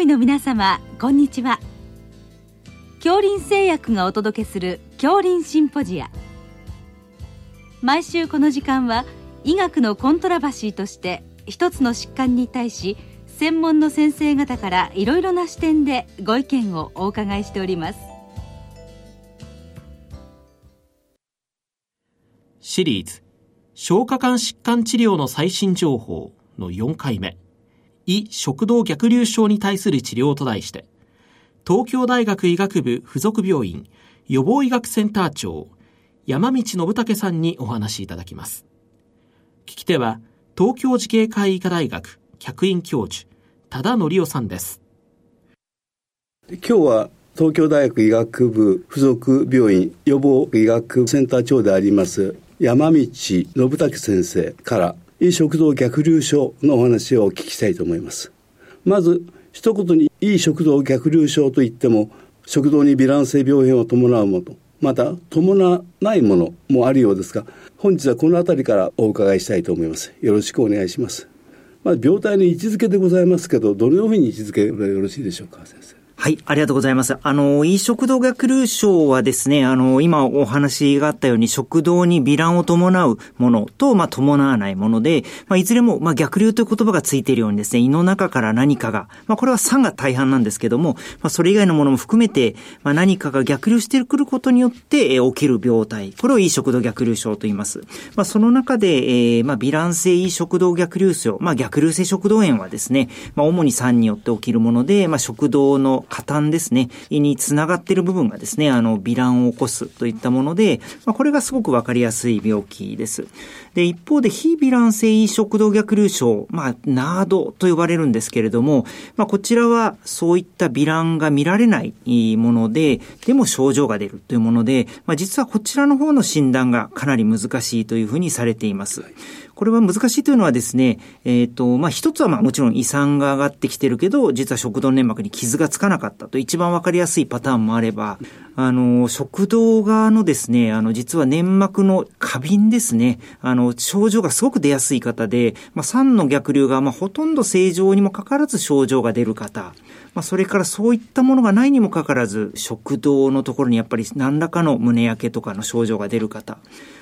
医の皆様こんにちは。恐林製薬がお届けする恐林シンポジア。毎週この時間は医学のコントラバシーとして一つの疾患に対し専門の先生方からいろいろな視点でご意見をお伺いしております。シリーズ消化管疾患治療の最新情報の4回目。胃食道逆流症に対する治療と題して、東京大学医学部附属病院予防医学センター長、山道信武さんにお話しいただきます。聞き手は、東京慈恵会医科大学客員教授、多田則夫さんです。今日は東京大学医学部附属病院予防医学センター長であります山道信武先生から食道逆流症のお話をお聞きしたいと思います。まず一言に胃食道逆流症といっても食道にヴィラン性病変を伴うものまた伴わないものもあるようですが本日はこの辺りからお伺いしたいと思います。よろしくお願いします。まず病態の位置づけでございますけどどのように位置づければよろしいでしょうか先生。はい、ありがとうございます。あの、胃食道逆流症はですね、あの、今お話があったように食道に微乱を伴うものと、まあ、伴わないもので、まあ、いずれも、まあ、逆流という言葉がついているようにですね、胃の中から何かが、まあ、これは酸が大半なんですけども、まあ、それ以外のものも含めて、まあ、何かが逆流してくることによって、えー、起きる病態。これを胃食道逆流症と言います。まあ、その中で、えー、まあ、微乱性胃食道逆流症、まあ、逆流性食道炎はですね、まあ、主に酸によって起きるもので、まあ、食道の加担ですね、胃につながっている部分がですね、あの、微乱を起こすといったもので、まあ、これがすごくわかりやすい病気です。で、一方で非微乱性胃食道逆流症、まあ、ナードと呼ばれるんですけれども、まあ、こちらはそういった微乱が見られないもので、でも症状が出るというもので、まあ、実はこちらの方の診断がかなり難しいというふうにされています。はいこれは難しいというのはですね、えっ、ー、と、まあ、一つはまあもちろん胃酸が上がってきてるけど、実は食道粘膜に傷がつかなかったと。一番わかりやすいパターンもあれば、あの、食道側のですね、あの、実は粘膜の過敏ですね、あの、症状がすごく出やすい方で、まあ、酸の逆流がまあほとんど正常にもかかわらず症状が出る方、まあ、それからそういったものがないにもかかわらず、食道のところにやっぱり何らかの胸焼けとかの症状が出る方、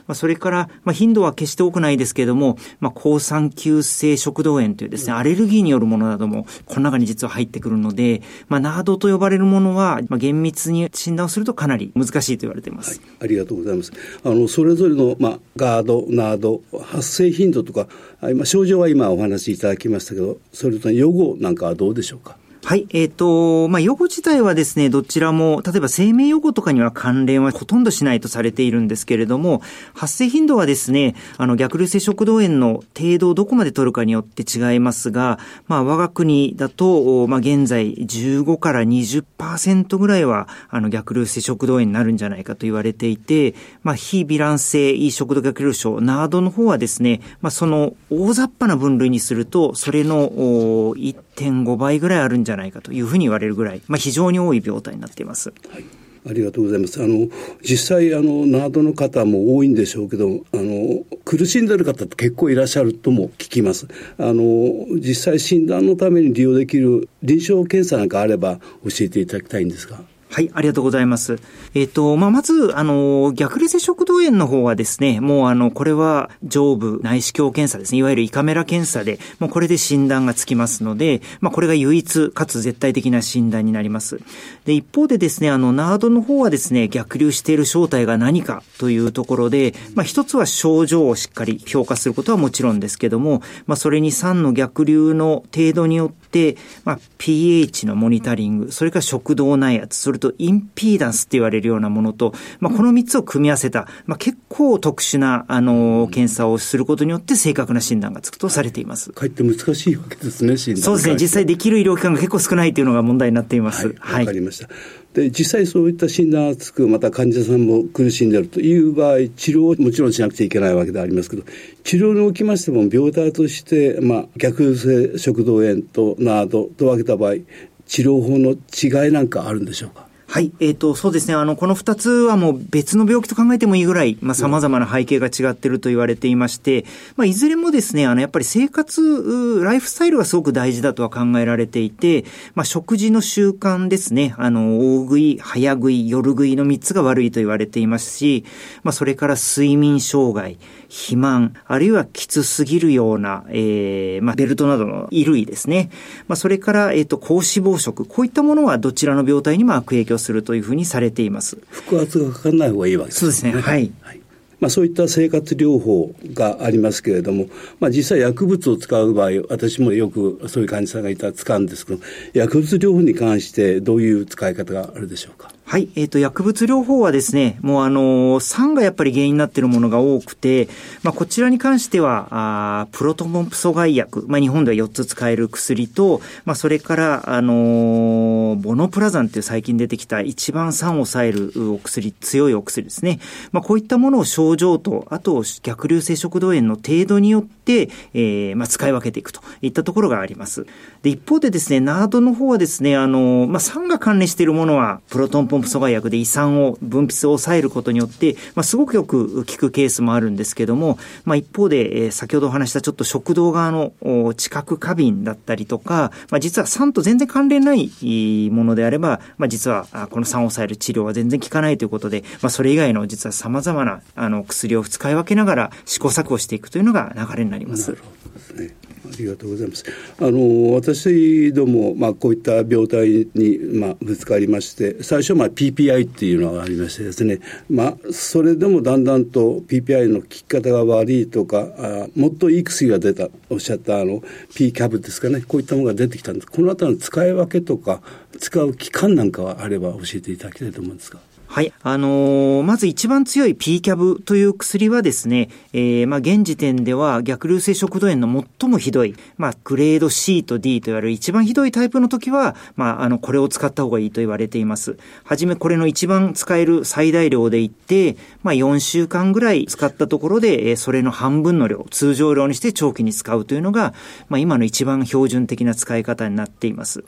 まあ、それから、まあ、頻度は決して多くないですけれども、まあ、抗酸球性食道炎というですね、アレルギーによるものなども、この中に実は入ってくるので、まあ、ナードと呼ばれるものは、まあ、厳密に診断をするとかなり難しいと言われています。はい、ありがとうございます。あの、それぞれの、まあ、ガード、ナード、発生頻度とか、今、症状は今お話しいただきましたけど、それと予後なんかはどうでしょうか？はい、えっ、ー、と、まあ、予後自体はですね、どちらも、例えば生命予後とかには関連はほとんどしないとされているんですけれども、発生頻度はですね、あの、逆流性食道炎の程度をどこまで取るかによって違いますが、まあ、我が国だと、まあ、現在15から20%ぐらいは、あの、逆流性食道炎になるんじゃないかと言われていて、まあ、非微乱性胃食道逆流症、ナードの方はですね、まあ、その大雑把な分類にすると、それの1.5倍ぐらいあるんじゃないかというふうに言われるぐらい、まあ、非常に多い病態になっています。はいありがとうございます。あの実際あのナードの方も多いんでしょうけど、あの苦しんでる方って結構いらっしゃるとも聞きます。あの実際診断のために利用できる臨床検査なんかあれば教えていただきたいんですが。はい、ありがとうございます。えっ、ー、と、まあ、まず、あの、逆流性食道炎の方はですね、もうあの、これは上部内視鏡検査ですね、いわゆる胃カメラ検査で、もうこれで診断がつきますので、まあ、これが唯一かつ絶対的な診断になります。で、一方でですね、あの、ナードの方はですね、逆流している正体が何かというところで、まあ、一つは症状をしっかり評価することはもちろんですけども、まあ、それに酸の逆流の程度によって、まあ、pH のモニタリング、それから食道内圧、それとインピーダンスって言われるようなものと、まあ、この3つを組み合わせた、まあ、結構特殊な、あの、検査をすることによって正確な診断がつくとされています。かえって難しいわけですね、診断。そうですね。実際できる医療機関が結構少ないというのが問題になっています。はい。わ、はい、かりました。で実際そういった診断がつくまた患者さんも苦しんでいるという場合治療をもちろんしなくちゃいけないわけでありますけど治療におきましても病態として、まあ、逆性食道炎とナードと分けた場合治療法の違いなんかあるんでしょうか？はい、えっ、ー、と、そうですね。あの、この二つはもう別の病気と考えてもいいぐらい、まあ、様々な背景が違っていると言われていまして、まあ、いずれもですね、あの、やっぱり生活、ライフスタイルがすごく大事だとは考えられていて、まあ、食事の習慣ですね。あの、大食い、早食い、夜食いの三つが悪いと言われていますし、まあ、それから睡眠障害、肥満、あるいはきつすぎるような、えー、まあ、ベルトなどの衣類ですね。まあ、それから、えっ、ー、と、高脂肪食、こういったものはどちらの病態にも悪影響するというふうにされています。腹圧がかからない方がいいわけですね。そうですね。はい。はいまあ、そういった生活療法がありますけれども、まあ、実際薬物を使う場合私もよくそういう患者さんがいたら使うんですけど薬物療法に関してどういう使い方があるでしょうか？はい。えっ、ー、と、薬物療法はですね、もうあの、酸がやっぱり原因になっているものが多くて、まあ、こちらに関しては、あプロトモンプ阻害薬、まあ、日本では4つ使える薬と、まあ、それから、あのボノプラザンっていう最近出てきた一番酸を抑えるお薬、強いお薬ですね。まあ、こういったものを症状と、あと、逆流性食道炎の程度によって、えー、まあ、使い分けていくといったところがあります。で、一方でですね、ナードの方はですね、あの、まあ、酸が関連しているものは、プロトンポンプ阻害薬で胃酸を、分泌を抑えることによって、まあ、すごくよく効くケースもあるんですけども、まあ、一方で、えー、先ほどお話したちょっと食道側の知覚過敏だったりとか、まあ、実は酸と全然関連ないものであれば、まあ、実はこの酸を抑える治療は全然効かないということで、まあ、それ以外の実は様々なあの薬を使い分けながら試行錯誤していくというのが流れになります。なるほどですね。ありがとうございます。あの私どもまあこういった病態にまあぶつかりまして、最初まあ PPI っていうのがありましてですね、まあそれでもだんだんと PPI の効き方が悪いとか、あもっといい薬が出たおっしゃったあの P キャブですかね、こういったものが出てきたんです。このあたりの使い分けとか使う期間なんかはあれば教えていただきたいと思うんですが。はい。あのー、まず一番強い P キャブという薬はですね、えー、まあ、現時点では逆流性食道炎の最もひどい、まあ、グレード C と D と言われる一番ひどいタイプの時は、まあ、あの、これを使った方がいいと言われています。はじめ、これの一番使える最大量でいって、まあ、4週間ぐらい使ったところで、えー、それの半分の量、通常量にして長期に使うというのが、まあ、今の一番標準的な使い方になっています。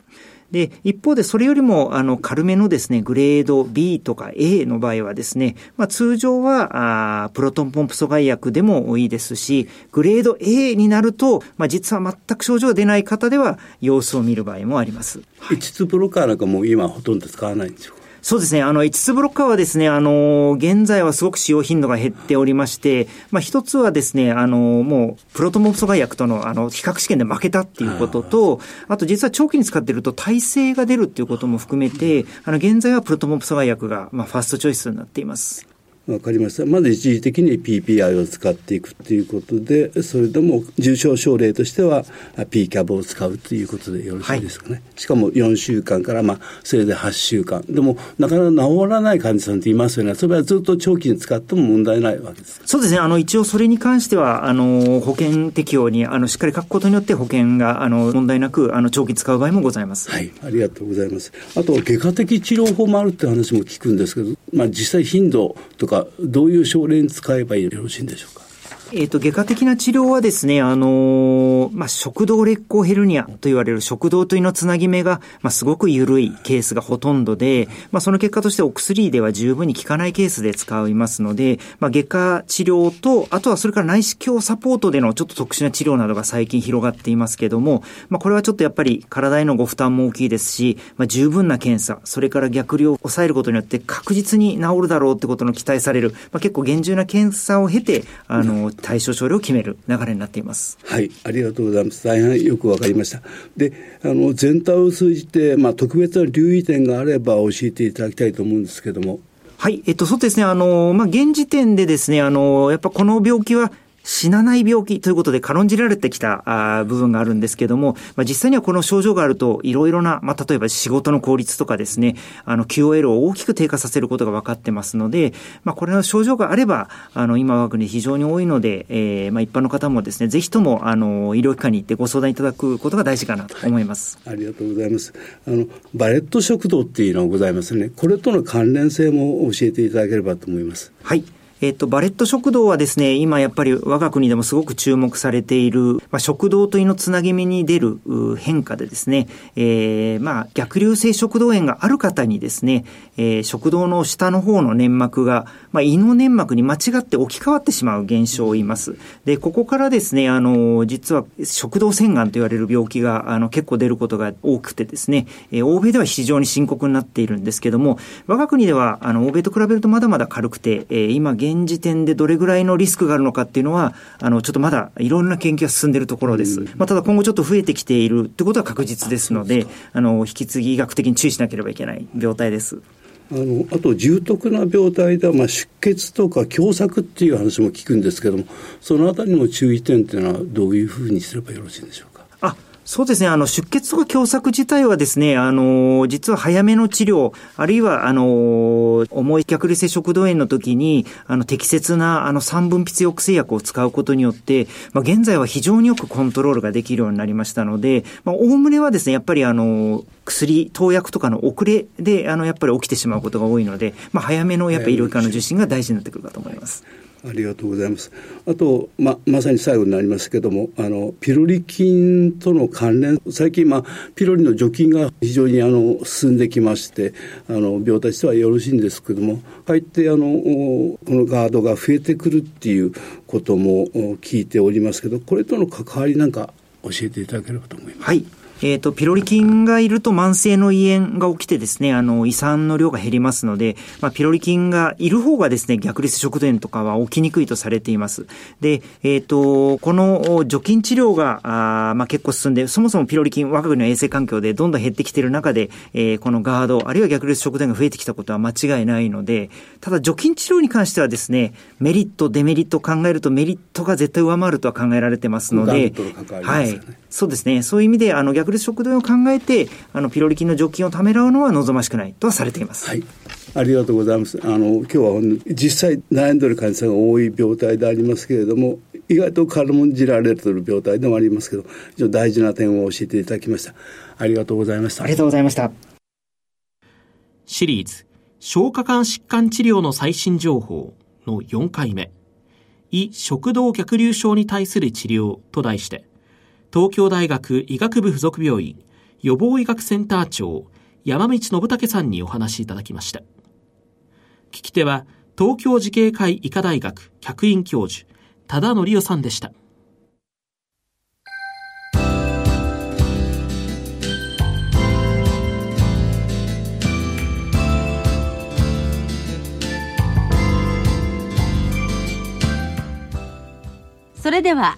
で、一方でそれよりも、あの、軽めのですね、グレード B とか A の場合はですね、まあ、通常は、あプロトンポンプ阻害薬でもいいですし、グレード A になると、まあ、実は全く症状が出ない方では、様子を見る場合もあります。5つブロッカーなんかも今ほとんど使わないんですよ。そうですね。あの、5つブロッカーはですね、あの、現在はすごく使用頻度が減っておりまして、まあ、一つはですね、あの、もう、プロトモプ阻害薬との、あの、比較試験で負けたっていうことと、あと実は長期に使っていると耐性が出るっていうことも含めて、あの、現在はプロトモプ阻害薬が、まあ、ファーストチョイスになっています。わかりました。まず一時的に PPI を使っていくということで、それでも重症症例としては P キャブを使うということでよろしいですかね。はい、しかも4週間からまあせいぜい8週間。でもなかなか治らない患者さんっていますよね。それはずっと長期に使っても問題ないわけですそうですね。あの一応それに関してはあの保険適用にあのしっかり書くことによって保険があの問題なくあの長期使う場合もございます。はい。ありがとうございます。あと外科的治療法もあるって話も聞くんですけど、まあ実際頻度とかどういう症例に使えばよろしいんでしょうか？えっ、ー、と、外科的な治療はですね、あのー、まあ、食道劣行ヘルニアと言われる食道と胃のつなぎ目が、まあ、すごく緩いケースがほとんどで、まあ、その結果としてお薬では十分に効かないケースで使いますので、まあ、外科治療と、あとはそれから内視鏡サポートでのちょっと特殊な治療などが最近広がっていますけども、まあ、これはちょっとやっぱり体へのご負担も大きいですし、まあ、十分な検査、それから逆流を抑えることによって確実に治るだろうってことの期待される、まあ、結構厳重な検査を経て、あの、対処症例を決める流れになっています。はい、ありがとうございます。大変よくわかりました。で、あの、全体を通じて、まあ、特別な留意点があれば教えていただきたいと思うんですけども。はい、えっと、そうですね。あの、まあ、現時点でですね、あの、やっぱこの病気は、死なない病気ということで軽んじられてきた部分があるんですけども、まあ、実際にはこの症状があると、いろいろな、まあ、例えば仕事の効率とかですね、あの、QOL を大きく低下させることが分かってますので、まあ、これの症状があれば、あの、今我が国非常に多いので、えー、まあ、一般の方もですね、ぜひとも、あの、医療機関に行ってご相談いただくことが大事かなと思います。はい、ありがとうございます。あの、バレット食道っていうのがございますね。これとの関連性も教えていただければと思います。はい。えっと、バレット食堂はですね、今やっぱり我が国でもすごく注目されている、まあ、食道と胃のつなぎ目に出る変化でですね、えー、まあ、逆流性食道炎がある方にですね、えー、食道の下の方の粘膜が、まあ、胃の粘膜に間違って置き換わってしまう現象を言います。で、ここからですね、あの、実は食道洗顔と言われる病気が、あの、結構出ることが多くてですね、えー、欧米では非常に深刻になっているんですけども、我が国では、あの、欧米と比べるとまだまだ軽くて、えー、今時点でどれぐらいのリスクがあるのかっていうのは、あの、ちょっとまだいろんな研究が進んでいるところです。まあ、ただ今後ちょっと増えてきているってことは確実ですので、あの、引き継ぎ医学的に注意しなければいけない病態です。あのあと重篤な病態では、まあ、出血とか狭窄っていう話も聞くんですけどもそのあたりの注意点っていうのはどういうふうにすればよろしいんでしょう？そうですね。あの、出血とか狭窄自体はですね、あの、実は早めの治療、あるいは、あの、重い逆流性食道炎の時に、あの、適切な、あの、酸分泌抑制薬を使うことによって、まあ、現在は非常によくコントロールができるようになりましたので、まあ、おおむねはですね、やっぱりあの、薬、投薬とかの遅れで、あの、やっぱり起きてしまうことが多いので、まあ、早めの、やっぱり医療機関の受診が大事になってくるかと思います。ありがとうございます。あと、ま、まさに最後になりますけども、あの、ピロリ菌との関連、最近、まあ、ピロリの除菌が非常に、あの、進んできまして、あの、病態としてはよろしいんですけども、かえって、あの、このガードが増えてくるっていうことも聞いておりますけど、これとの関わりなんか教えていただければと思います。はい。えっ、ー、と、ピロリ菌がいると慢性の胃炎が起きてですね、あの、胃酸の量が減りますので、まあ、ピロリ菌がいる方がですね、逆立食道炎とかは起きにくいとされています。で、えっ、ー、と、この除菌治療が、あまあ、結構進んで、そもそもピロリ菌、我が国の衛生環境でどんどん減ってきている中で、えー、このガード、あるいは逆立食道炎が増えてきたことは間違いないので、ただ除菌治療に関してはですね、メリット、デメリットを考えるとメリットが絶対上回るとは考えられてますので、はい。そうですね。そういう意味で、あの、逆立食道炎を考えて、あの、ピロリ菌の除菌をためらうのは望ましくないとはされています。はい。ありがとうございます。あの、今日は実際悩んでる患者さんが多い病態でありますけれども、意外と軽んじられてる病態でもありますけど、非常に大事な点を教えていただきました。ありがとうございました。ありがとうございました。シリーズ、消化管疾患治療の最新情報の4回目、胃食道逆流症に対する治療と題して、東京大学医学部附属病院予防医学センター長山道信武さんにお話しいただきました。聞き手は東京慈恵会医科大学客員教授多田則夫さんでした。それでは